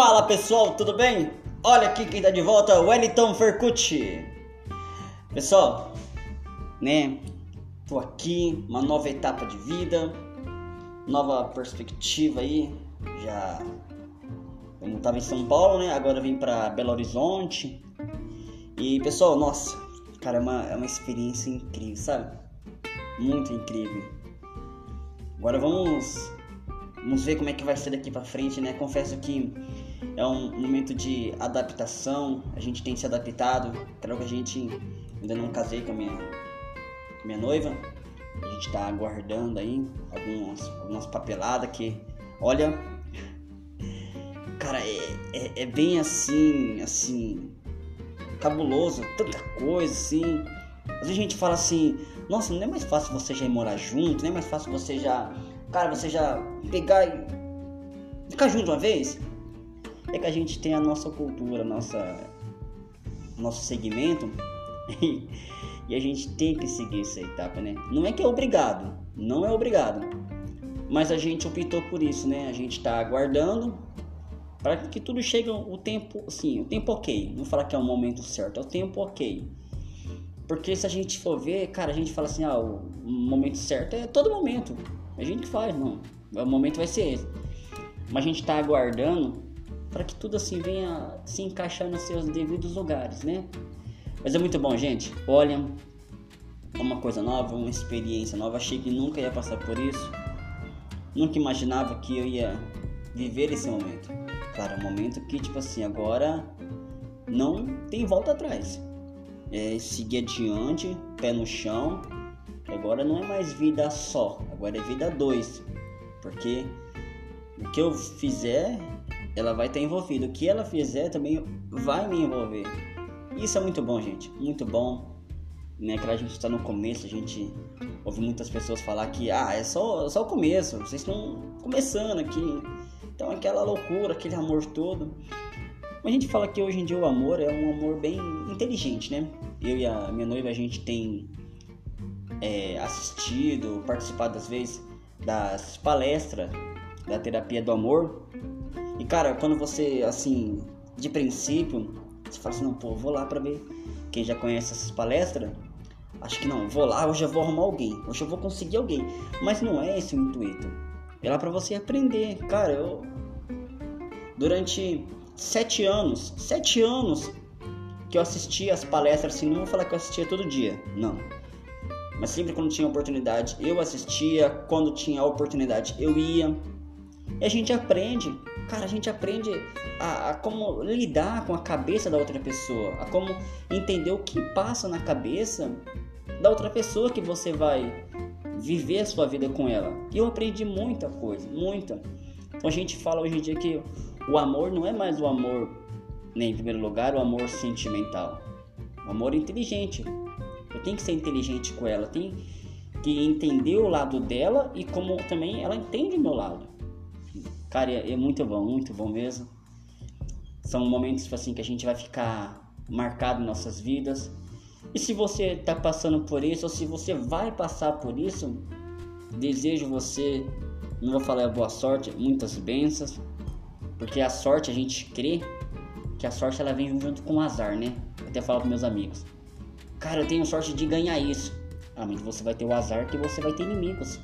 Fala pessoal, tudo bem? Olha aqui quem tá de volta, Wellington Fercucci. Pessoal, né? Tô aqui, uma nova etapa de vida, nova perspectiva aí. Já eu tava em São Paulo, né? Agora vim para Belo Horizonte. E pessoal, nossa, cara, é uma, é uma experiência incrível, sabe? Muito incrível. Agora vamos Vamos ver como é que vai ser daqui para frente, né? Confesso que é um momento de adaptação, a gente tem se adaptado. Claro que a gente ainda não casei com a minha, com a minha noiva, a gente tá aguardando aí algumas, algumas papeladas que, olha, cara, é, é, é bem assim, assim, cabuloso, tanta coisa assim. Às vezes a gente fala assim, nossa, não é mais fácil você já ir morar junto, não é mais fácil você já cara, você já pegar e ficar junto uma vez, é que a gente tem a nossa cultura, nossa nosso segmento e, a gente tem que seguir essa etapa, né? Não é que é obrigado, não é obrigado, mas a gente optou por isso, né? A gente está aguardando para que tudo chegue o tempo, sim, o tempo ok. Não falar que é o momento certo, é o tempo ok. Porque se a gente for ver, cara, a gente fala assim, ah, o momento certo é todo momento. A gente faz, não. O momento vai ser esse. Mas a gente está aguardando para que tudo assim venha se encaixar nos seus devidos lugares, né? Mas é muito bom, gente. Olha, uma coisa nova, uma experiência nova. Achei que nunca ia passar por isso. Nunca imaginava que eu ia viver esse momento. Claro, é um momento que, tipo assim, agora não tem volta atrás. É seguir adiante, pé no chão Agora não é mais vida só, agora é vida dois. Porque o que eu fizer, ela vai estar envolvida. O que ela fizer também vai me envolver. Isso é muito bom, gente. Muito bom. Né? Que a gente está no começo, a gente ouve muitas pessoas falar que ah, é só, só o começo, vocês estão começando aqui. Então aquela loucura, aquele amor todo. A gente fala que hoje em dia o amor é um amor bem inteligente, né? Eu e a minha noiva, a gente tem é, assistido, participado às vezes das palestras da terapia do amor. E cara, quando você assim, de princípio, você fala assim, não, pô, vou lá pra ver. Quem já conhece essas palestras, acho que não, vou lá, hoje eu vou arrumar alguém, hoje eu vou conseguir alguém. Mas não é esse o intuito. É lá pra você aprender. Cara, eu. Durante sete anos, sete anos que eu assistia as palestras, assim, não vou falar que eu assistia todo dia, não mas sempre quando tinha oportunidade eu assistia, quando tinha oportunidade eu ia. E a gente aprende, cara, a gente aprende a, a, como lidar com a cabeça da outra pessoa, a como entender o que passa na cabeça da outra pessoa que você vai viver a sua vida com ela. E eu aprendi muita coisa, muita. Então a gente fala hoje em dia que o amor não é mais o amor, nem em primeiro lugar, o amor sentimental. O amor inteligente, tenho que ser inteligente com ela, tenho que entender o lado dela e como também ela entende o meu lado. Cara, é, é muito bom, muito bom mesmo. São momentos tipo assim que a gente vai ficar marcado em nossas vidas. E se você está passando por isso, ou se você vai passar por isso, desejo você, não vou falar boa sorte, muitas bênçãos, porque a sorte a gente crê que a sorte ela vem junto com o azar, né? até falo para meus amigos. Cara, eu tenho sorte de ganhar isso. Ah, mas você vai ter o azar que você vai ter inimigos.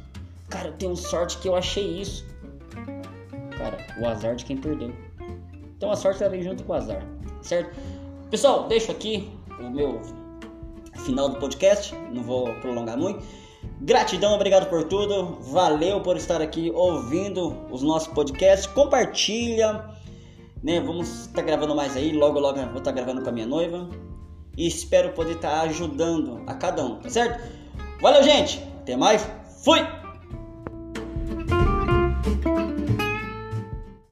Cara, eu tenho sorte que eu achei isso. Cara, o azar de quem perdeu. Então a sorte vem junto com o azar, certo? Pessoal, deixo aqui o meu final do podcast. Não vou prolongar muito. Gratidão, obrigado por tudo. Valeu por estar aqui ouvindo os nossos podcasts. Compartilha, né? Vamos estar tá gravando mais aí. Logo, logo vou estar tá gravando com a minha noiva e espero poder estar ajudando a cada um, tá certo? Valeu, gente! Até mais, fui!